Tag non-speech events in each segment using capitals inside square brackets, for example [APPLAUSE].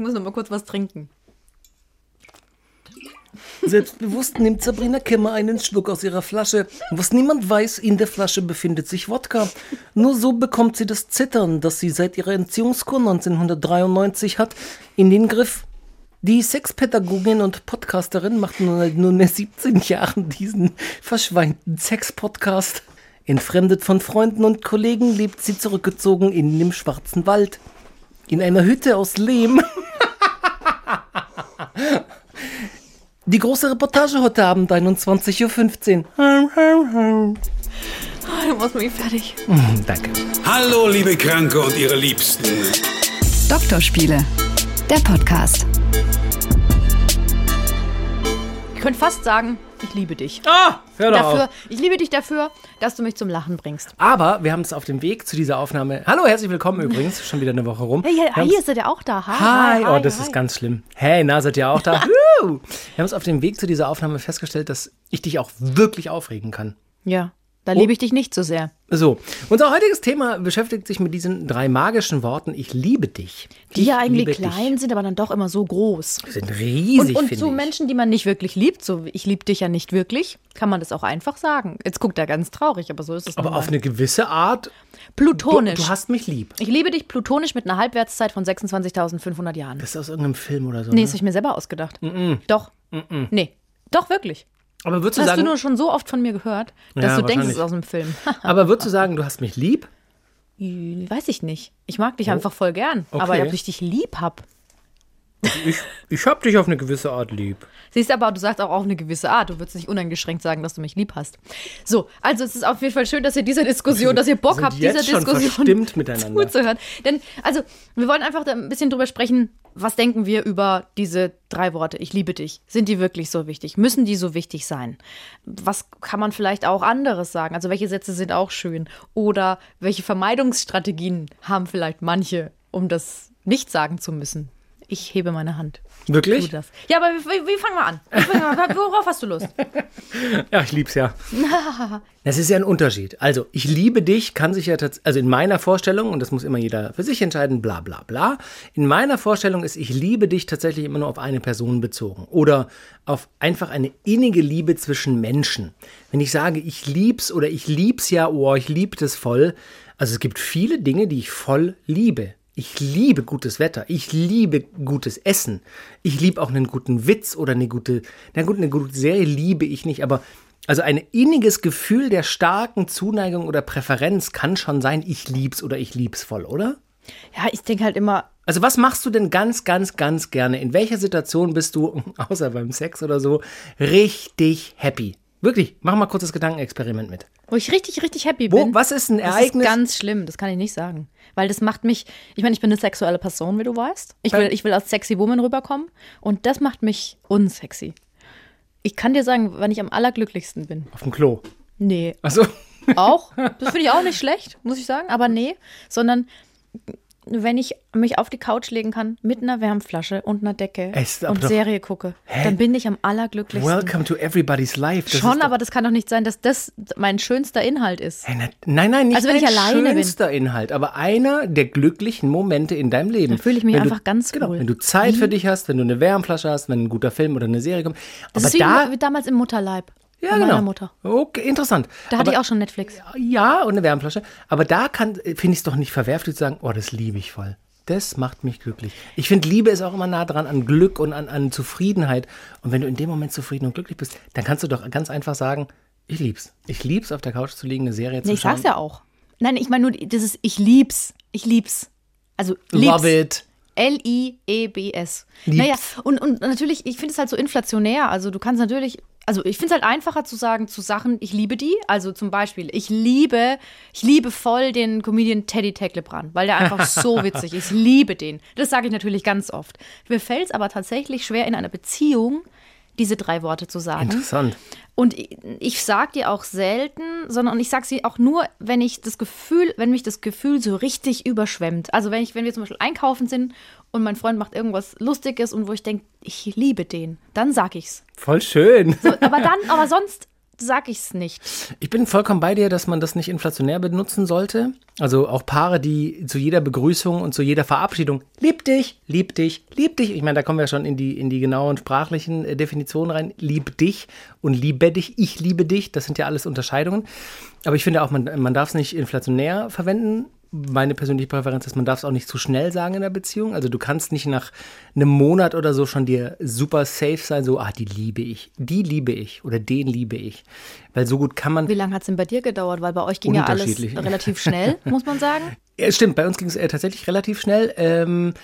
muss noch mal kurz was trinken. Selbstbewusst nimmt Sabrina Kemmer einen Schluck aus ihrer Flasche. Was niemand weiß, in der Flasche befindet sich Wodka. Nur so bekommt sie das Zittern, das sie seit ihrer Entziehungskur 1993 hat, in den Griff. Die Sexpädagogin und Podcasterin macht nun seit nunmehr 17 Jahren diesen verschweinten Sex-Podcast. Entfremdet von Freunden und Kollegen lebt sie zurückgezogen in dem schwarzen Wald. In einer Hütte aus Lehm. Die große Reportage heute Abend, 21.15 Uhr. Oh, du machst mich fertig. Hm, danke. Hallo, liebe Kranke und ihre Liebsten. Doktorspiele, der Podcast. Könnte fast sagen, ich liebe dich. Ah, hör doch Dafür, auf. ich liebe dich dafür, dass du mich zum Lachen bringst. Aber wir haben es auf dem Weg zu dieser Aufnahme. Hallo, herzlich willkommen [LAUGHS] übrigens. Schon wieder eine Woche rum. Hey, Wir hier, ist er auch da. Hi, Hi, hi, oh, das ist ganz schlimm. Hey, na, seid ihr auch da? [LAUGHS] Wir haben es auf dem Weg zu dieser Aufnahme festgestellt, dass ich dich auch wirklich aufregen kann. Ja, da liebe ich dich nicht so sehr. So, unser heutiges Thema beschäftigt sich mit diesen drei magischen Worten. Ich liebe dich. Die ich ja eigentlich klein sind, aber dann doch immer so groß. Dich. sind riesig, Und, und zu ich. Menschen, die man nicht wirklich liebt, so ich liebe dich ja nicht wirklich, kann man das auch einfach sagen. Jetzt guckt er ganz traurig, aber so ist es Aber auf eine gewisse Art. Du, Plutonisch. du hast mich lieb. ich liebe dich plutonisch mit einer Halbwertszeit von 26.500 Jahren. Das ist aus irgendeinem Film oder so. Nee, ne? das habe ich mir selber ausgedacht. Doch. Nee. Doch, wirklich. Aber würdest du Das hast sagen, du nur schon so oft von mir gehört, dass Ja, du denkst, es ist aus einem Film. [LAUGHS] aber würdest du sagen, du hast mich lieb? Weiß ich nicht. Ich mag dich einfach voll gern. Oh. Okay. Aber ob ich dich lieb hab. Ich, ich hab dich auf eine gewisse Art lieb. Siehst aber, du sagst auch auf eine gewisse Art. Du würdest nicht uneingeschränkt sagen, dass du mich lieb hast. So, also es ist auf jeden Fall schön, dass ihr dieser Diskussion, dass ihr Bock sind habt, dieser schon Diskussion miteinander. zuzuhören. Denn, also, wir wollen einfach da ein bisschen drüber sprechen, was denken wir über diese drei Worte, ich liebe dich. Sind die wirklich so wichtig? Müssen die so wichtig sein? Was kann man vielleicht auch anderes sagen? Also, welche Sätze sind auch schön? Oder welche Vermeidungsstrategien haben vielleicht manche, um das nicht sagen zu müssen? Ich hebe meine Hand. Tu Wirklich? das. Ja, aber wie, wie fangen wir an? Wie fangen wir an? Worauf hast du Lust? [LAUGHS] Ja, ich lieb's ja. [LAUGHS] Das ist ja ein Unterschied. Also, ich liebe dich kann sich ja tatsächlich, also in meiner Vorstellung, und das muss immer jeder für sich entscheiden, bla bla bla. In meiner Vorstellung ist, ich liebe dich tatsächlich immer nur auf eine Person bezogen. Oder auf einfach eine innige Liebe zwischen Menschen. Wenn ich sage, ich lieb's oder ich lieb's ja, oh, ich lieb das voll. Also es gibt viele Dinge, die ich voll liebe. Ich liebe gutes Wetter. Ich liebe gutes Essen. Ich liebe auch einen guten Witz oder eine gute, na gut, eine gute Serie liebe ich nicht, aber also ein inniges Gefühl der starken Zuneigung oder Präferenz kann schon sein, ich lieb's oder ich lieb's voll, oder? Ja, ich denke halt immer, Also was machst du denn ganz, ganz, ganz gerne? In welcher Situation bist du, [LAUGHS] außer beim Sex oder so, richtig happy? Wirklich, mach mal kurz das Gedankenexperiment mit. wo ich richtig, richtig happy Wo, bin. was ist ein Das Ereignis? ist ganz schlimm, das kann ich nicht sagen. Weil das macht mich, ich meine, ich bin eine sexuelle Person, wie du weißt. Ich will, ich will als sexy Woman rüberkommen und das macht mich unsexy. Ich kann dir sagen, wann ich am allerglücklichsten bin. auf dem Klo. Nee, Achso. auch. [LAUGHS] Das finde ich auch nicht schlecht, muss ich sagen. Aber nee, sondern wenn ich mich auf die Couch legen kann mit einer Wärmflasche und einer Decke Es ist und doch- Serie gucke, Hä? dann bin ich am allerglücklichsten. Welcome to everybody's life. Das Schon, ist aber das kann doch nicht sein, dass das mein schönster Inhalt ist. Na- Nein, nein, nicht Also wenn ich alleine bin. schönster Inhalt, aber einer der glücklichen Momente in deinem Leben. Da fühle ich mich Wenn einfach du, ganz genau, wohl. Wenn du Zeit Wie? für dich hast, wenn du eine Wärmflasche hast, wenn ein guter Film oder eine Serie kommt. Das Aber ist wie, da, wie damals im Mutterleib. Ja, bei genau. meiner Mutter. Okay, interessant. Da hatte aber, ich auch schon Netflix. Ja, und eine Wärmflasche. Aber da kann, finde ich es doch nicht verwerflich zu sagen, oh, das liebe ich voll. Das macht mich glücklich. Ich finde, Liebe ist auch immer nah dran an Glück und an, an Zufriedenheit. Und wenn du in dem Moment zufrieden und glücklich bist, dann kannst du doch ganz einfach sagen, ich lieb's. Ich lieb's, auf der Couch zu liegen, eine Serie zu Nee, ich schauen. sag's ja auch. Nein, ich meine nur, dieses Ich lieb's. Ich lieb's. Also lieb's. Love it. L-I-E-B-S. Lieb's. Naja, und, und natürlich, ich finde es halt so inflationär. Also du kannst natürlich, also ich finde es halt einfacher zu sagen zu Sachen, ich liebe die. Also zum Beispiel, ich liebe, ich liebe voll den Comedian Teddy Tecklebrand, weil der einfach [LAUGHS] so witzig ist. Ich liebe den. Das sage ich natürlich ganz oft. Mir fällt es aber tatsächlich schwer, in einer Beziehung diese drei Worte zu sagen. Interessant. Und ich, ich sage die auch selten, sondern ich sage sie auch nur, wenn ich das Gefühl, wenn mich das Gefühl so richtig überschwemmt. Also wenn ich, wenn wir zum Beispiel einkaufen sind und mein Freund macht irgendwas Lustiges und wo ich denke, ich liebe den, dann sag ich's. Voll schön. So, aber dann, aber sonst sage ich es nicht. Ich bin vollkommen bei dir, dass man das nicht inflationär benutzen sollte. Also auch Paare, die zu jeder Begrüßung und zu jeder Verabschiedung lieb dich, lieb dich, lieb dich. Ich meine, da kommen wir schon in die, in die genauen sprachlichen äh, Definitionen rein. Lieb dich und liebe dich, ich liebe dich. Das sind ja alles Unterscheidungen. Aber ich finde auch, man, man darf es nicht inflationär verwenden meine persönliche Präferenz ist, man darf es auch nicht zu schnell sagen in der Beziehung. Also du kannst nicht nach einem Monat oder so schon dir super safe sein, so, ah, die liebe ich, die liebe ich oder den liebe ich. Weil so gut kann man. Wie lange hat es denn bei dir gedauert? Weil bei euch ging ja alles relativ schnell, [LAUGHS] muss man sagen. Ja, stimmt, bei uns ging es äh, tatsächlich relativ schnell. Ähm,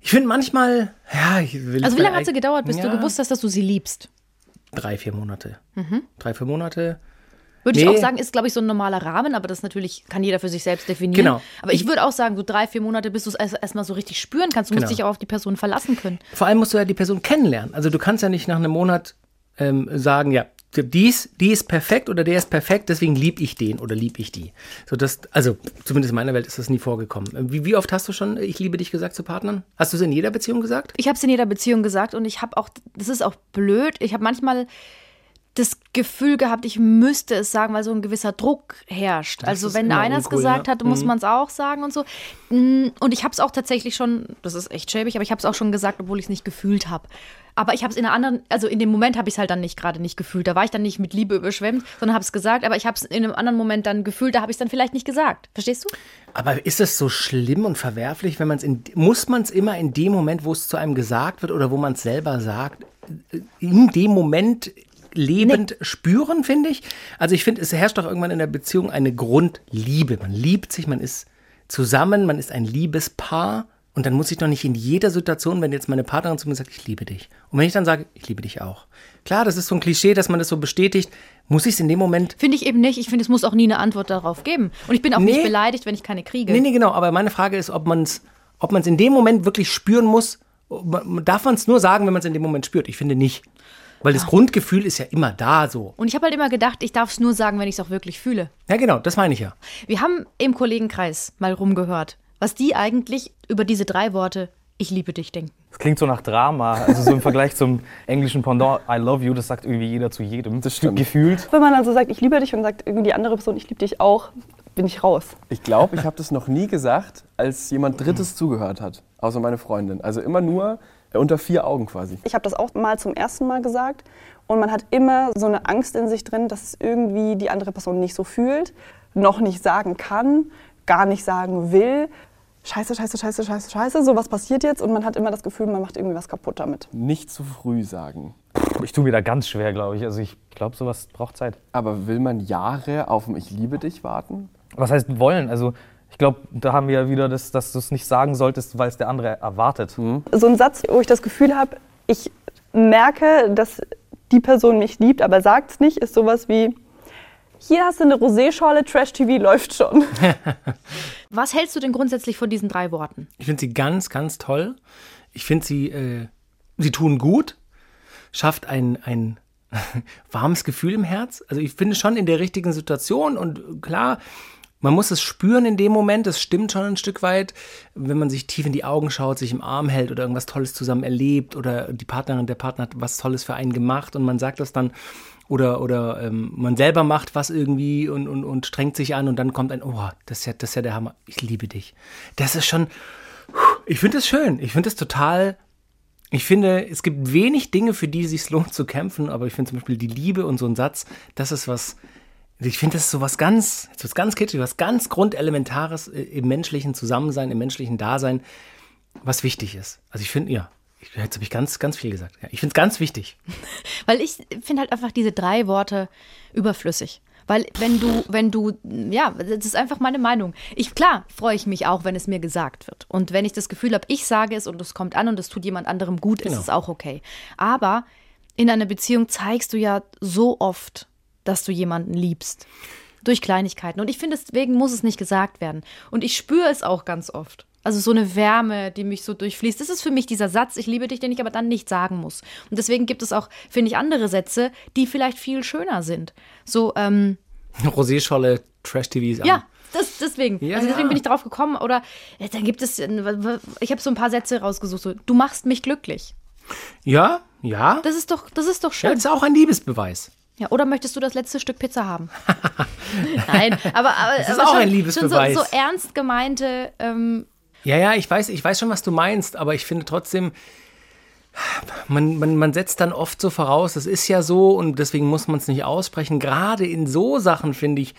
ich finde manchmal, ja, ich will. Also wie lange hat es gedauert, bis ja, du gewusst hast, dass du sie liebst? Drei, vier Monate. Mhm. Drei, vier Monate. Würde nee. ich auch sagen, ist, glaube ich, so ein normaler Rahmen, aber das natürlich kann jeder für sich selbst definieren. Genau. Aber ich würde auch sagen, so drei, vier Monate, bis du es erstmal so richtig spüren kannst. Du genau. musst dich auch auf die Person verlassen können. Vor allem musst du ja die Person kennenlernen. Also du kannst ja nicht nach einem Monat ähm, sagen, ja, dies, die ist perfekt oder der ist perfekt, deswegen lieb ich den oder lieb ich die. So das, also zumindest in meiner Welt ist das nie vorgekommen. Wie, wie oft hast du schon ich liebe dich gesagt zu Partnern? Hast du es in jeder Beziehung gesagt? Ich habe es in jeder Beziehung gesagt und ich habe auch, das ist auch blöd, ich habe manchmal das Gefühl gehabt, ich müsste es sagen, weil so ein gewisser Druck herrscht. Das also wenn einer es gesagt ja. hat, muss mhm. man es auch sagen und so. Mm, und ich habe es auch tatsächlich schon, das ist echt schäbig, aber ich habe es auch schon gesagt, obwohl ich es nicht gefühlt habe. Aber ich habe es in einer anderen, also in dem Moment habe ich es halt dann nicht gerade nicht gefühlt. Da war ich dann nicht mit Liebe überschwemmt, sondern habe es gesagt. Aber ich habe es in einem anderen Moment dann gefühlt, da habe ich es dann vielleicht nicht gesagt. Verstehst du? Aber ist es so schlimm und verwerflich, wenn man es in, muss man es immer in dem Moment, wo es zu einem gesagt wird oder wo man es selber sagt, in dem Moment lebend nee. spüren, finde ich. Also ich finde, es herrscht doch irgendwann in der Beziehung eine Grundliebe. Man liebt sich, man ist zusammen, man ist ein Liebespaar. Und dann muss ich doch nicht in jeder Situation, wenn jetzt meine Partnerin zu mir sagt, ich liebe dich. Und wenn ich dann sage, ich liebe dich auch. Klar, das ist so ein Klischee, dass man das so bestätigt. Muss ich es in dem Moment. Finde ich eben nicht. Ich finde, es muss auch nie eine Antwort darauf geben. Und ich bin auch nee. nicht beleidigt, wenn ich keine kriege. Nee, nee, genau. Aber meine Frage ist, ob man es ob man's in dem Moment wirklich spüren muss. Darf man es nur sagen, wenn man es in dem Moment spürt? Ich finde nicht. Weil das Grundgefühl ist ja immer da so. Und ich habe halt immer gedacht, ich darf es nur sagen, wenn ich es auch wirklich fühle. Ja, genau, das meine ich ja. Wir haben im Kollegenkreis mal rumgehört, was die eigentlich über diese drei Worte ich liebe dich denken. Das klingt so nach Drama, also so im Vergleich zum englischen Pendant I love you, das sagt irgendwie jeder zu jedem. Das stimmt. Gefühlt. Wenn man also sagt, ich liebe dich und sagt irgendwie die andere Person, ich liebe dich auch, bin ich raus. Ich glaube, ich habe das noch nie gesagt, als jemand Drittes zugehört hat, außer meine Freundin. Also immer nur, unter vier Augen quasi. Ich habe das auch mal zum ersten Mal gesagt und man hat immer so eine Angst in sich drin, dass es irgendwie die andere Person nicht so fühlt, noch nicht sagen kann, gar nicht sagen will. Scheiße, scheiße, scheiße, scheiße, scheiße, sowas passiert jetzt und man hat immer das Gefühl, man macht irgendwie was kaputt damit. Nicht zu früh sagen. Ich tue mir da ganz schwer, glaube ich. Also ich glaube, sowas braucht Zeit. Aber will man Jahre auf ein Ich liebe dich warten? Was heißt wollen? Also ich glaube, da haben wir ja wieder das, dass du es nicht sagen solltest, weil es der andere erwartet. Mhm. So ein Satz, wo ich das Gefühl habe, ich merke, dass die Person mich liebt, aber sagt es nicht, ist sowas wie, hier hast du eine Roséschorle, Trash-TV läuft schon. [LAUGHS] Was hältst du denn grundsätzlich von diesen drei Worten? Ich finde sie ganz, ganz toll. Ich finde sie, äh, sie tun gut, schafft ein, ein [LAUGHS] warmes Gefühl im Herz. Also ich finde schon in der richtigen Situation und klar, man muss es spüren in dem Moment, das stimmt schon ein Stück weit, wenn man sich tief in die Augen schaut, sich im Arm hält oder irgendwas Tolles zusammen erlebt oder die Partnerin, der Partner hat was Tolles für einen gemacht und man sagt das dann oder, oder ähm, man selber macht was irgendwie und, und, und strengt sich an und dann kommt ein, oh, das ist ja, das ist ja der Hammer, ich liebe dich. Das ist schon, ich finde das schön, ich finde das total ich finde, es gibt wenig Dinge, für die es sich lohnt zu kämpfen, aber ich finde zum Beispiel die Liebe und so ein Satz, das ist was, ich finde, das ist so was ganz, was ganz kitschig, was ganz Grundelementares äh, im menschlichen Zusammensein, im menschlichen Dasein, was wichtig ist. Also ich finde, ja, jetzt habe ich ganz, ganz viel gesagt. Ja, ich finde es ganz wichtig. [LAUGHS] Weil ich finde halt einfach diese drei Worte überflüssig. Weil wenn du, wenn du, ja, das ist einfach meine Meinung. Ich, klar, freue ich mich auch, wenn es mir gesagt wird. Und wenn ich das Gefühl habe, ich sage es und es kommt an und es tut jemand anderem gut, genau. ist es auch okay. Aber in einer Beziehung zeigst du ja so oft, dass du jemanden liebst. Durch Kleinigkeiten. Und ich finde, deswegen muss es nicht gesagt werden. Und ich spüre es auch ganz oft. Also so eine Wärme, die mich so durchfließt. Das ist für mich dieser Satz, ich liebe dich, den ich aber dann nicht sagen muss. Und deswegen gibt es auch, finde ich, andere Sätze, die vielleicht viel schöner sind. So, ähm. Rosé-Scholle, Trash-TVs Ja, das, deswegen. Ja, also deswegen ja. bin ich drauf gekommen. Oder äh, dann gibt es, äh, ich habe so ein paar Sätze rausgesucht. So, du machst mich glücklich. Ja, ja. Das ist doch, das ist doch schön. Ja, das ist auch ein Liebesbeweis. Ja, oder möchtest du das letzte Stück Pizza haben? [LAUGHS] Nein, aber, aber Das ist aber auch schon, ein Liebesbeweis. Schon so, so ernst gemeinte, ähm, Ja, ja, ich weiß, ich weiß schon, was du meinst, aber ich finde trotzdem, man, man, man setzt dann oft so voraus, das ist ja so und deswegen muss man es nicht aussprechen. Gerade in so Sachen finde ich,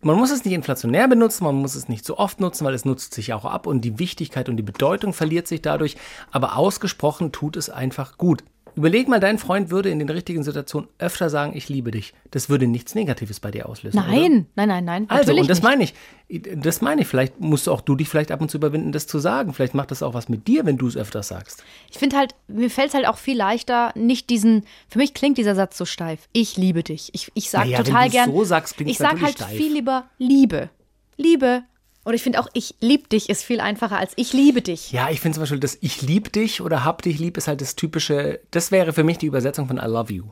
man muss es nicht inflationär benutzen, man muss es nicht so oft nutzen, weil es nutzt sich auch ab und die Wichtigkeit und die Bedeutung verliert sich dadurch. Aber ausgesprochen tut es einfach gut. Überleg mal, dein Freund würde in den richtigen Situationen öfter sagen, ich liebe dich. Das würde nichts Negatives bei dir auslösen. Oder? nein, nein, nein, nein. Also, und das nicht. meine ich. Das meine ich. Vielleicht musst du auch du dich vielleicht ab und zu überwinden, das zu sagen. Vielleicht macht das auch was mit dir, wenn du es öfter sagst. Ich finde halt, mir fällt es halt auch viel leichter, nicht diesen, für mich klingt dieser Satz so steif. Ich liebe dich. Ich, ich sage Naja, wenn total du's gern. so sagst, klingt's ich sag natürlich halt steif. viel lieber Liebe. Liebe. Und ich finde auch, ich lieb dich ist viel einfacher als ich liebe dich. Ja, ich finde zum Beispiel, das Ich lieb dich oder Hab dich lieb ist halt das typische, das wäre für mich die Übersetzung von I love you.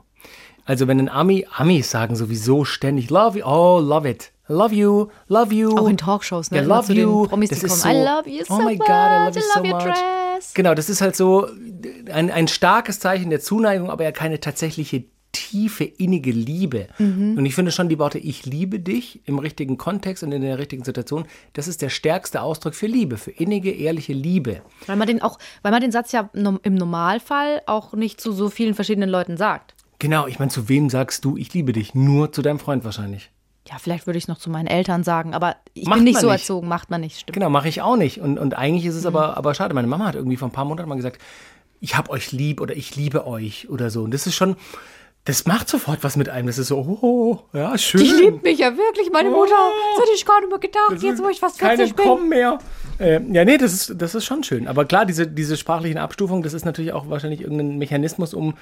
Also wenn ein Ami, Amis sagen sowieso ständig Love you, oh, love it. Love you, love you. Auch in Talkshows, ne? Ja, love you. Promis, das ist kommen. so, I love you so oh my God, I love you so much. dress. Genau, das ist halt so ein, ein starkes Zeichen der Zuneigung, aber ja keine tatsächliche tiefe, innige Liebe. Mhm. Und ich finde schon die Worte Ich liebe dich im richtigen Kontext und in der richtigen Situation, das ist der stärkste Ausdruck für Liebe, für innige, ehrliche Liebe. Weil man den auch, weil man den Satz ja im Normalfall auch nicht zu so vielen verschiedenen Leuten sagt. Genau, ich meine, zu wem sagst du, ich liebe dich? Nur zu deinem Freund wahrscheinlich. Ja, vielleicht würde ich es noch zu meinen Eltern sagen, aber ich Macht bin nicht so nicht. erzogen, macht man nicht, stimmt. Genau, mache ich auch nicht. Und, und eigentlich ist es Mhm. aber, aber schade. Meine Mama hat irgendwie vor ein paar Monaten mal gesagt, ich hab euch lieb oder ich liebe euch oder so. Und das ist schon, das macht sofort was mit einem. Das ist so, oh, ja, schön. Die liebt mich ja wirklich, meine Mutter. Das hätte ich gar nicht mehr gedacht, jetzt wo ich fast keine 40 bin. kommen mehr. Äh, ja, nee, das ist, das ist schon schön. Aber klar, diese, diese sprachlichen Abstufungen, das ist natürlich auch wahrscheinlich irgendein Mechanismus, um,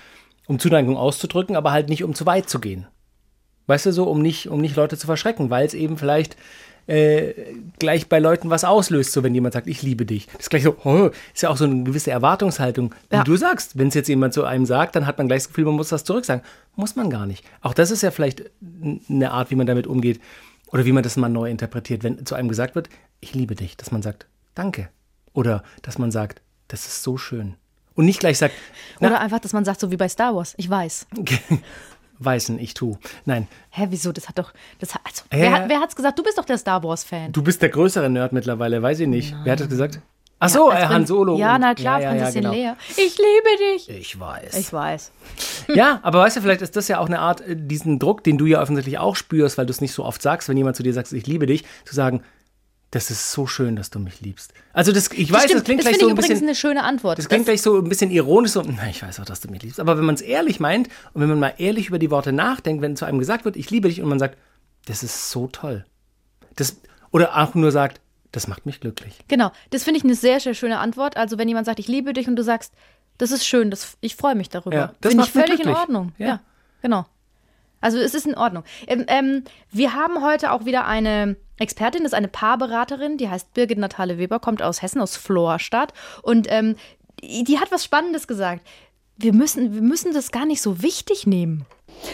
um Zuneigung auszudrücken, aber halt nicht, um zu weit zu gehen. Weißt du so, um nicht, um nicht Leute zu verschrecken, weil es eben vielleicht äh, gleich bei Leuten was auslöst, so wenn jemand sagt, ich liebe dich. Das ist gleich so, oh, ist ja auch so eine gewisse Erwartungshaltung. Wie Ja. du sagst, wenn es jetzt jemand zu einem sagt, dann hat man gleich das Gefühl, man muss das zurücksagen. Muss man gar nicht. Auch das ist ja vielleicht eine Art, wie man damit umgeht oder wie man das mal neu interpretiert. Wenn zu einem gesagt wird, ich liebe dich, dass man sagt, danke. Oder dass man sagt, das ist so schön. Und nicht gleich sagt, na, Oder einfach, dass man sagt, so wie bei Star Wars, ich weiß. [LAUGHS] weißen, ich tu. Nein, Hä, wieso? Das hat doch. Das hat, also, Ja. wer, hat, wer hat's gesagt? Du bist doch der Star Wars-Fan. du bist der größere Nerd mittlerweile, weiß ich nicht. Wer hat das gesagt? Ach so, Als äh, Han Solo. Ja, na klar, ja, ja, ja, Prinzessin genau. Lea. Ich liebe dich. Ich weiß. Ich weiß. Ja, aber weißt du, vielleicht ist das ja auch eine Art, äh, diesen Druck, den du ja offensichtlich auch spürst, weil du es nicht so oft sagst, wenn jemand zu dir sagt, ich liebe dich, zu sagen, das ist so schön, dass du mich liebst. Also das, ich weiß, das, stimmt. klingt das gleich finde so ich ein übrigens bisschen, eine schöne Antwort. das klingt gleich so ein bisschen ironisch, so, na, ich weiß auch, dass du mich liebst. Aber wenn man es ehrlich meint und wenn man mal ehrlich über die Worte nachdenkt, wenn zu einem gesagt wird, ich liebe dich und man sagt, das ist so toll. Das, oder auch nur sagt, das macht mich glücklich. Genau, das finde ich eine sehr, sehr schöne Antwort. Also wenn jemand sagt, ich liebe dich und du sagst, das ist schön, das, ich freue mich darüber. Ja, das finde ich völlig in. Ordnung. Ja. Ja. genau. Also es ist in Ordnung. Ähm, ähm, wir haben heute auch wieder eine Expertin, das ist eine Paarberaterin, die heißt Birgit Natale Weber, kommt aus Hessen, aus Florstadt. Und ähm, die, die hat was Spannendes gesagt. Wir müssen, wir müssen das gar nicht so wichtig nehmen.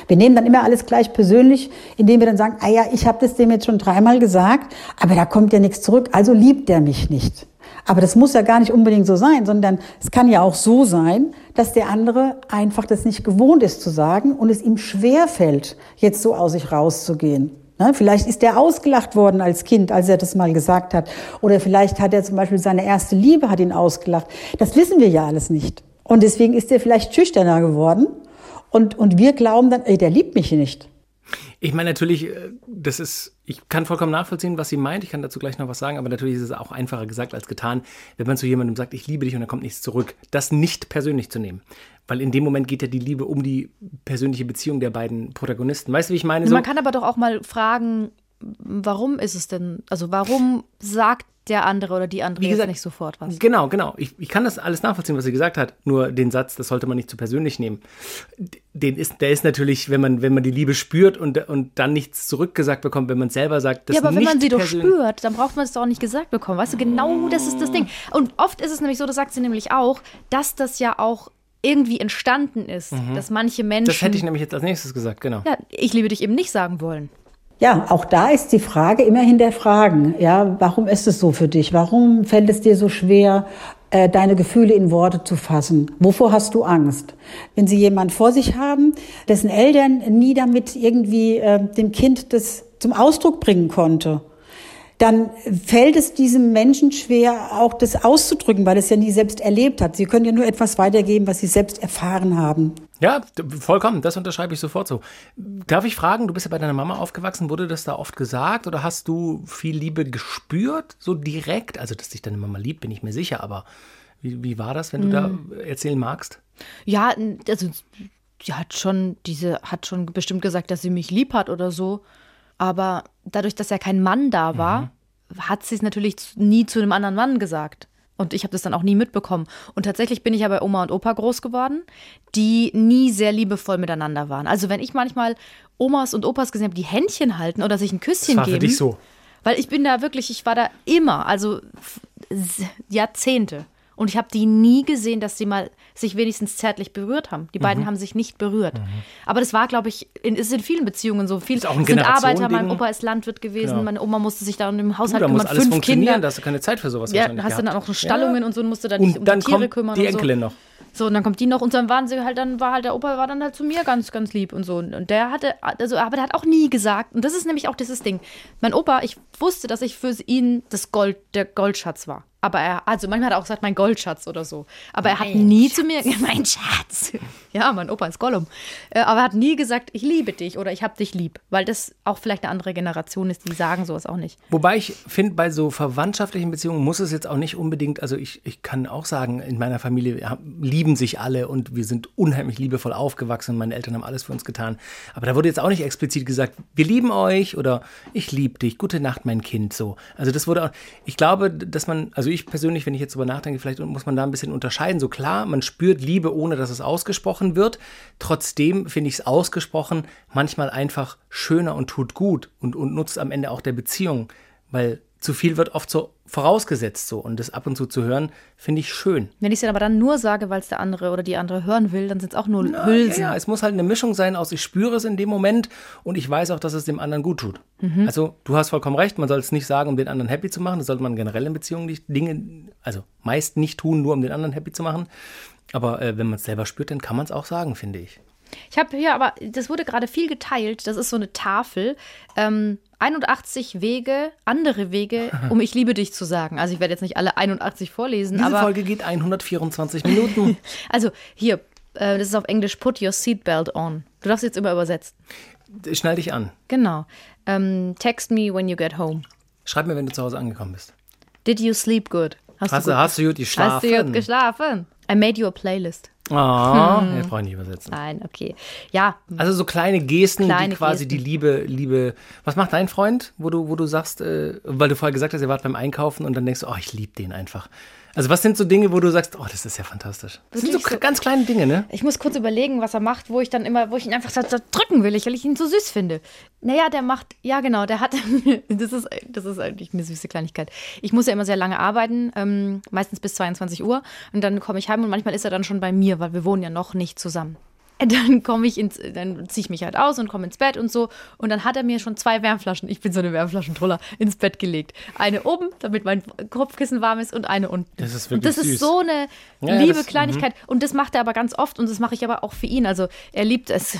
Wir nehmen dann immer alles gleich persönlich, indem wir dann sagen, ah ja, ich habe das dem jetzt schon dreimal gesagt, aber da kommt ja nichts zurück, also liebt er mich nicht. Aber das muss ja gar nicht unbedingt so sein, sondern es kann ja auch so sein, dass der andere einfach das nicht gewohnt ist zu sagen und es ihm schwer fällt, jetzt so aus sich rauszugehen. Ne? Vielleicht ist er ausgelacht worden als Kind, als er das mal gesagt hat. Oder vielleicht hat er zum Beispiel seine erste Liebe hat ihn ausgelacht. Das wissen wir ja alles nicht. Und deswegen ist er vielleicht schüchterner geworden. Und, und wir glauben dann, ey, der liebt mich nicht. Ich meine natürlich, äh, das ist, ich kann vollkommen nachvollziehen, was sie meint. Ich kann dazu gleich noch was sagen, aber natürlich ist es auch einfacher gesagt als getan, wenn man zu jemandem sagt, ich liebe dich und dann kommt nichts zurück, das nicht persönlich zu nehmen. Weil in dem Moment geht ja die Liebe um die persönliche Beziehung der beiden Protagonisten. Weißt du, wie ich meine? So, Man kann aber doch auch mal fragen, warum ist es denn, also warum sagt der andere oder die andere Wie gesagt, jetzt nicht sofort was? Genau, genau. Ich, ich kann das alles nachvollziehen, was sie gesagt hat. Nur den Satz, das sollte man nicht zu persönlich nehmen. Den ist, der ist natürlich, wenn man, wenn man die Liebe spürt und, und dann nichts zurückgesagt bekommt, wenn man selber sagt, das ja, aber wenn man sie doch spürt, dann braucht man es doch auch nicht gesagt bekommen. Weißt du, genau das ist das Ding. Und oft ist es nämlich so, das sagt sie nämlich auch, dass das ja auch irgendwie entstanden ist, dass manche Menschen. Mhm. Das hätte ich nämlich jetzt als nächstes gesagt, genau. ja, ich liebe dich eben nicht sagen wollen. Ja, auch da ist die Frage immer hinterfragen. Ja, warum ist es so für dich? Warum fällt es dir so schwer, äh, deine Gefühle in Worte zu fassen. Wovor hast du Angst? Wenn Sie jemand vor sich haben, dessen Eltern nie damit irgendwie äh, dem Kind das zum Ausdruck bringen konnte, dann fällt es diesem Menschen schwer, auch das auszudrücken, weil es ja nie selbst erlebt hat. Sie können ja nur etwas weitergeben, was Sie selbst erfahren haben. Ja, vollkommen, das unterschreibe ich sofort so. Darf ich fragen, du bist ja bei deiner Mama aufgewachsen, wurde das da oft gesagt oder hast du viel Liebe gespürt, so direkt? Also, dass dich deine Mama liebt, bin ich mir sicher, aber wie, wie war das, wenn du da erzählen magst? Ja, also sie hat schon diese, hat schon bestimmt gesagt, dass sie mich lieb hat oder so. Aber dadurch, dass ja kein Mann da war, hat sie es natürlich nie zu einem anderen Mann gesagt. Und ich habe das dann auch nie mitbekommen. Und tatsächlich bin ich ja bei Oma und Opa groß geworden, die nie sehr liebevoll miteinander waren. Also wenn ich manchmal Omas und Opas gesehen habe, die Händchen halten oder sich ein Küsschen Das war für geben. dich so. Weil ich bin da wirklich, ich war da immer, also Jahrzehnte. Und ich habe die nie gesehen, dass sie mal sich wenigstens zärtlich berührt haben. Die Mhm. beiden haben sich nicht berührt. Aber das war, glaube ich, in, ist in vielen Beziehungen so. Viel Ist auch ein sind Arbeiter, mein Opa ist Landwirt gewesen, Genau. meine Oma musste sich da um den Du, Haushalt da muss kümmern, alles fünf funktionieren, Kinder. da hast du keine Zeit für sowas Ja, hast du dann gehabt. auch noch Stallungen Ja. und so und musste dann nicht Und um dann die Tiere kümmern. die und so. Enkelin noch. So, und dann kommt die noch und dann waren sie halt, dann war halt der Opa war dann halt zu mir ganz, ganz lieb und so. Und der hatte, also, aber der hat auch nie gesagt, und das ist nämlich auch dieses Ding. Mein Opa, ich wusste, dass ich für ihn das Gold, der Goldschatz war. Aber er, also manchmal hat er auch gesagt, mein Goldschatz oder so. Aber er hat nie zu mir, [LAUGHS] mein Schatz. Ja, mein Opa ist Gollum. Äh, Aber er hat nie gesagt, ich liebe dich oder ich hab dich lieb. Weil das auch vielleicht eine andere Generation ist, die sagen sowas auch nicht. Wobei ich finde, bei so verwandtschaftlichen Beziehungen muss es jetzt auch nicht unbedingt, also ich, ich kann auch sagen, in meiner Familie lieben sich alle und wir sind unheimlich liebevoll aufgewachsen und meine Eltern haben alles für uns getan. Aber da wurde jetzt auch nicht explizit gesagt, wir lieben euch oder ich liebe dich, gute Nacht, mein Kind, so. Also das wurde auch, ich glaube, dass man, also ich persönlich, wenn ich jetzt drüber nachdenke, vielleicht muss man da ein bisschen unterscheiden. So klar, man spürt Liebe, ohne dass es ausgesprochen wird. Trotzdem finde ich es ausgesprochen manchmal einfach schöner und tut gut und, und nutzt am Ende auch der Beziehung, weil zu viel wird oft so vorausgesetzt so und das ab und zu zu hören, finde ich schön. Wenn ich es aber dann nur sage, weil es der andere oder die andere hören will, dann sind es auch nur Ja, Hülsen. ja, es muss halt eine Mischung sein aus, ich spüre es in dem Moment und ich weiß auch, dass es dem anderen gut tut. Mhm. Also du hast vollkommen recht, man soll es nicht sagen, um den anderen happy zu machen. Das sollte man generell in Beziehungen nicht Dinge, also meist nicht tun, nur um den anderen happy zu machen. Aber äh, wenn man es selber spürt, dann kann man es auch sagen, finde ich. Ich habe hier aber, das wurde gerade viel geteilt. Das ist so eine Tafel. Ähm, 81 Wege, andere Wege, [LAUGHS] um ich liebe dich zu sagen. Also ich werde jetzt nicht alle 81 vorlesen, Diese aber Folge geht 124 Minuten. [LAUGHS] also hier, äh, das ist auf Englisch Put your seatbelt on. Du darfst jetzt immer übersetzen. Schnall dich an. Genau. Ähm, text me when you get home. Schreib mir, wenn du zu Hause angekommen bist. Did you sleep good? Hast, gut du, hast du gut Hast geschlafen? du gut geschlafen? I made you a playlist. Ah, Hm. ja, brauche ich nicht übersetzen. Nein, okay. Ja, Also so kleine Gesten, Kleine die quasi Gesten. die Liebe, Liebe. Was macht dein Freund, wo du, wo du sagst, äh, weil du vorher gesagt hast, ihr wart beim Einkaufen und dann denkst du, oh, ich liebe den einfach. Also was sind so Dinge, wo du sagst, oh, das ist ja fantastisch. Das sind so, Wirklich so- ganz kleine Dinge, ne? Ich muss kurz überlegen, was er macht, wo ich dann immer, wo ich ihn einfach drücken will, weil ich ihn so süß finde. Naja, der macht, ja genau, der hat, [LAUGHS] das ist, das ist eigentlich eine süße Kleinigkeit. Ich muss ja immer sehr lange arbeiten, ähm, meistens bis 22 Uhr und dann komme ich heim und manchmal ist er dann schon bei mir, weil wir wohnen ja noch nicht zusammen. [LAUGHS] Dann komme ich ins, dann ziehe ich mich halt aus und komme ins Bett und so. Und dann hat er mir schon zwei Wärmflaschen, ich bin so eine Wärmflaschentruller, ins Bett gelegt. Eine oben, damit mein Kopfkissen warm ist und eine unten. Das ist und wirklich das süß. ist so eine Ja, liebe das- Kleinigkeit. Und das macht er aber ganz oft und das mache ich aber auch für ihn. Also er liebt es.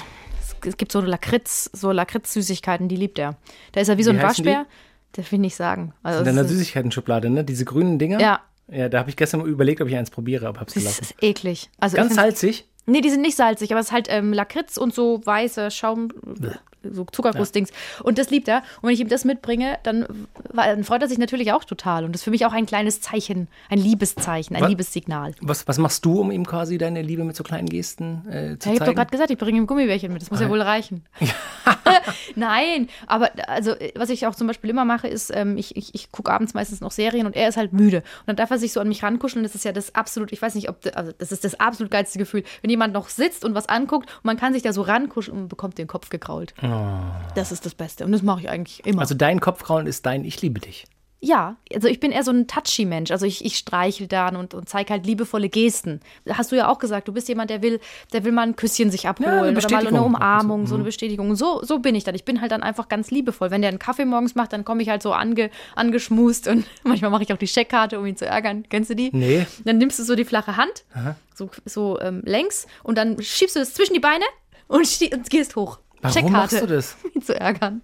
Es gibt so Lakritz, so Lakritz-Süßigkeiten, die liebt er. Da ist er wie so Wie ein? Waschbär. Das will ich nicht sagen. Also In deiner das ist- Süßigkeiten-Schublade, ne? Diese grünen Dinger. Ja. Ja, da habe ich gestern mal überlegt, ob ich eins probiere, aber hab's das gelassen. ist eklig. Also Ganz salzig. Nee, die sind nicht salzig, aber es ist halt ähm, Lakritz und so weiße Schaum, so Zuckergussdings. Und das liebt er. Und wenn ich ihm das mitbringe, dann, dann freut er sich natürlich auch total. Und das ist für mich auch ein kleines Zeichen, ein Liebeszeichen, ein Was- Liebessignal. Was, was machst du, um ihm quasi deine Liebe mit so kleinen Gesten äh, zu Ja, ich habe zeigen? doch gerade gesagt, ich bringe ihm Gummibärchen mit. Das muss ja wohl reichen. [LAUGHS] [LAUGHS] Nein, aber also was ich auch zum Beispiel immer mache, ist, ähm, ich, ich, ich gucke abends meistens noch Serien und er ist halt müde. Und dann darf er sich so an mich rankuscheln. Das ist ja das absolut, ich weiß nicht, ob, also das ist das absolut geilste Gefühl, wenn jemand noch sitzt und was anguckt und man kann sich da so rankuscheln und bekommt den Kopf gekrault. Das ist das Beste. Und das mache ich eigentlich immer. also dein Kopfkraulen ist dein Ich liebe dich. Ja, also ich bin eher so ein touchy Mensch. Also ich, ich streichel dann und, und zeige halt liebevolle Gesten. Hast du ja auch gesagt, du bist jemand, der will, der will mal ein Küsschen sich abholen eine oder mal eine Umarmung, so eine Bestätigung. So, so bin ich dann. Ich bin halt dann einfach ganz liebevoll. Wenn der einen Kaffee morgens macht, dann komme ich halt so ange, angeschmust und [LAUGHS] manchmal mache ich auch die Scheckkarte, um ihn zu ärgern. Kennst du die? Nee. Dann nimmst du so die flache Hand, so, so ähm, längs und dann schiebst du das zwischen die Beine und, und gehst hoch. Warum Scheckkarte, machst du das? [LAUGHS] um ihn zu ärgern.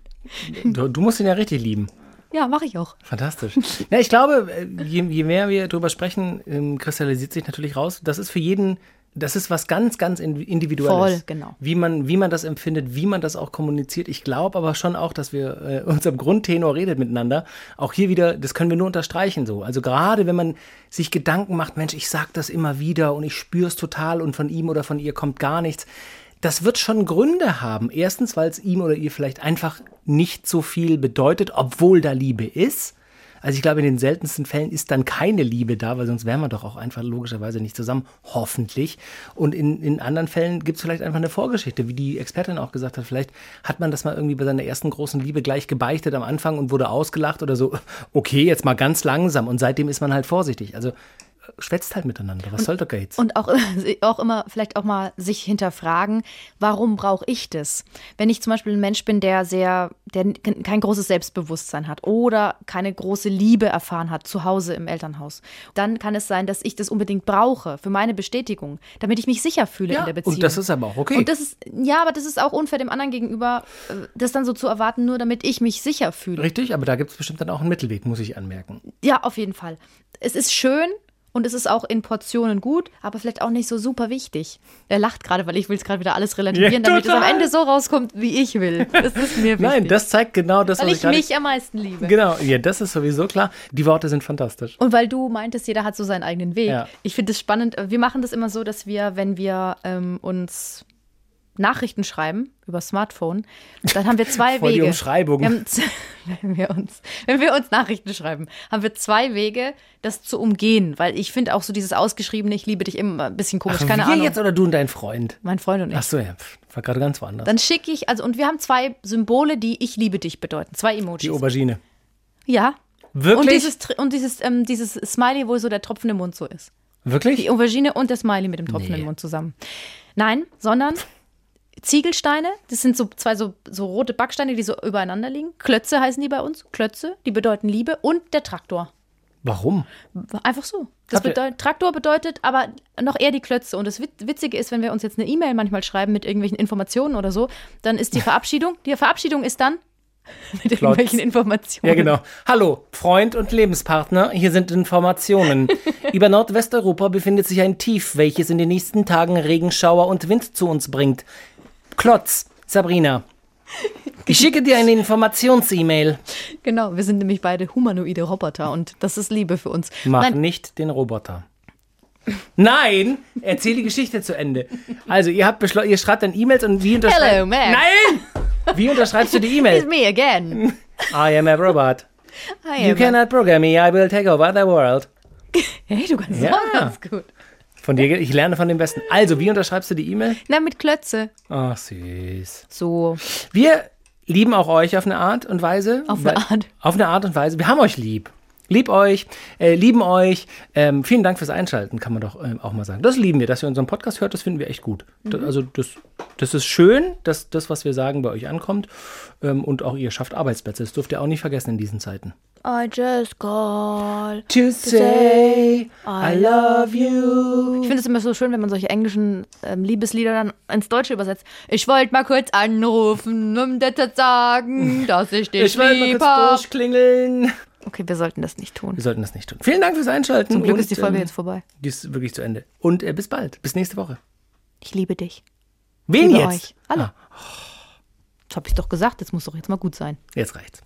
Du, du musst ihn ja richtig lieben. Ja, mache ich auch. Fantastisch. Ja, ich glaube, äh, je, je mehr wir darüber sprechen, ähm, kristallisiert sich natürlich raus, das ist für jeden, das ist was ganz, ganz in- individuelles. Voll, genau. Wie man, wie man das empfindet, wie man das auch kommuniziert. Ich glaube aber schon auch, dass wir äh, unserem Grundtenor redet miteinander. Auch hier wieder, das können wir nur unterstreichen so. Also gerade wenn man sich Gedanken macht, Mensch, ich sag das immer wieder und ich spüre es total und von ihm oder von ihr kommt gar nichts. Das wird schon Gründe haben. Erstens, weil es ihm oder ihr vielleicht einfach nicht so viel bedeutet, obwohl da Liebe ist. Also ich glaube, in den seltensten Fällen ist dann keine Liebe da, weil sonst wären wir doch auch einfach logischerweise nicht zusammen, hoffentlich. Und in, in anderen Fällen gibt es vielleicht einfach eine Vorgeschichte, wie die Expertin auch gesagt hat. Vielleicht hat man das mal irgendwie bei seiner ersten großen Liebe gleich gebeichtet am Anfang und wurde ausgelacht oder so. Okay, jetzt mal ganz langsam. Und seitdem ist man halt vorsichtig. Also schwätzt halt miteinander. Was soll der Gates? Und auch, [LAUGHS] auch immer, vielleicht auch mal sich hinterfragen, warum brauche ich das? Wenn ich zum Beispiel ein Mensch bin, der sehr, der kein großes Selbstbewusstsein hat oder keine große Liebe erfahren hat zu Hause im Elternhaus, dann kann es sein, dass ich das unbedingt brauche für meine Bestätigung, damit ich mich sicher fühle Ja, in der Beziehung. und das ist aber auch okay. Und das ist, ja, aber das ist auch unfair dem anderen gegenüber, äh, das dann so zu erwarten, nur damit ich mich sicher fühle. Richtig, aber da gibt es bestimmt dann auch einen Mittelweg, muss ich anmerken. Ja, auf jeden Fall. Es ist schön und es ist auch in Portionen gut, aber vielleicht auch nicht so super wichtig. Er lacht gerade, weil ich will es gerade wieder alles relativieren, Ja, damit es am. Ende so rauskommt, wie ich will. Das ist mir [LAUGHS] wichtig. Nein, das zeigt genau das, weil was ich gerade- mich am meisten liebe. Genau, ja, das ist sowieso klar. Die Worte sind fantastisch. Und weil du meintest, jeder hat so seinen eigenen Weg. Ja. Ich finde es spannend. Wir machen das immer so, dass wir, wenn wir ähm, uns Nachrichten schreiben über Smartphone, dann haben wir [LAUGHS] zwei Voll die Wege. Umschreibung. Wir [LAUGHS] wenn, wir uns, wenn wir uns Nachrichten schreiben, haben wir zwei Wege, das zu umgehen. Weil ich finde auch so dieses ausgeschriebene, ich liebe dich immer ein bisschen komisch. Ach, Keine wir Ahnung. jetzt oder du und dein Freund? mein Freund und ich. Ach so, ja, war gerade ganz woanders. Dann schicke ich, also und wir haben zwei Symbole, die ich liebe dich bedeuten. Zwei Emojis. die Aubergine. ja. Wirklich? Und dieses, und dieses, ähm, dieses Smiley, wo so der tropfende Mund so ist. Wirklich? Die Aubergine und der Smiley mit dem tropfenden Nee. Mund zusammen. Nein, sondern Ziegelsteine, das sind so zwei so, so rote Backsteine, die so übereinander liegen. Klötze heißen die bei uns. Klötze, die bedeuten Liebe. Und der Traktor. Warum? Einfach so. Bedeutet, Traktor bedeutet aber noch eher die Klötze. Und das Wit- Witzige ist, wenn wir uns jetzt eine E-Mail manchmal schreiben mit irgendwelchen Informationen oder so, dann ist die [LAUGHS] Verabschiedung, die Verabschiedung ist dann [LAUGHS] mit irgendwelchen Informationen. Ja, genau. Hallo, Freund und Lebenspartner, hier sind Informationen. [LAUGHS] Über Nordwesteuropa befindet sich ein Tief, welches in den nächsten Tagen Regenschauer und Wind zu uns bringt. Klotz, Sabrina. Ich schicke dir eine Informations-E-Mail. Genau, wir sind nämlich beide humanoide Roboter und das ist Liebe für uns. Mach Nein, nicht den Roboter. Nein, erzähl die Geschichte zu Ende. Also, ihr habt beschlossen, ihr schreibt dann E-Mails und wie unterschreibst Hello, Max. Nein! Wie unterschreibst du die It's E-Mail? me again. I am a robot. Hi, You cannot program me, I will take over the world. Hey, du kannst Ja. auch ganz gut. Von dir, ich lerne von dem Besten. Also, wie unterschreibst du die E-Mail? Na, mit Klötze. Ach, süß. So. Wir lieben auch euch auf eine Art und Weise. Auf eine Art. Auf eine Art und Weise. Wir haben euch lieb. Lieb euch, äh, lieben euch. Ähm, vielen Dank fürs Einschalten, kann man doch ähm, auch mal sagen. Das lieben wir, dass ihr unseren Podcast hört, das finden wir echt gut. Mhm. Das, also das, das ist schön, dass das, was wir sagen, bei euch ankommt. Ähm, und auch ihr schafft Arbeitsplätze. Das dürft ihr auch nicht vergessen in diesen Zeiten. I just call. To say I love you. Ich finde es immer so schön, wenn man solche englischen ähm, Liebeslieder dann ins Deutsche übersetzt. Ich wollte mal kurz anrufen, um dir zu sagen, [LAUGHS] dass ich dich Ich will mal kurz durchklingeln. Okay, wir sollten das nicht tun. Wir sollten das nicht tun. Vielen Dank fürs Einschalten. Zum Glück und, ist die Folge ähm, jetzt vorbei. Die ist wirklich zu Ende. Und äh, bis bald. Bis nächste Woche. Ich liebe dich. Wen liebe jetzt? euch. Alle. Ah, Das habe ich doch gesagt, das muss doch jetzt mal gut sein. jetzt reicht's.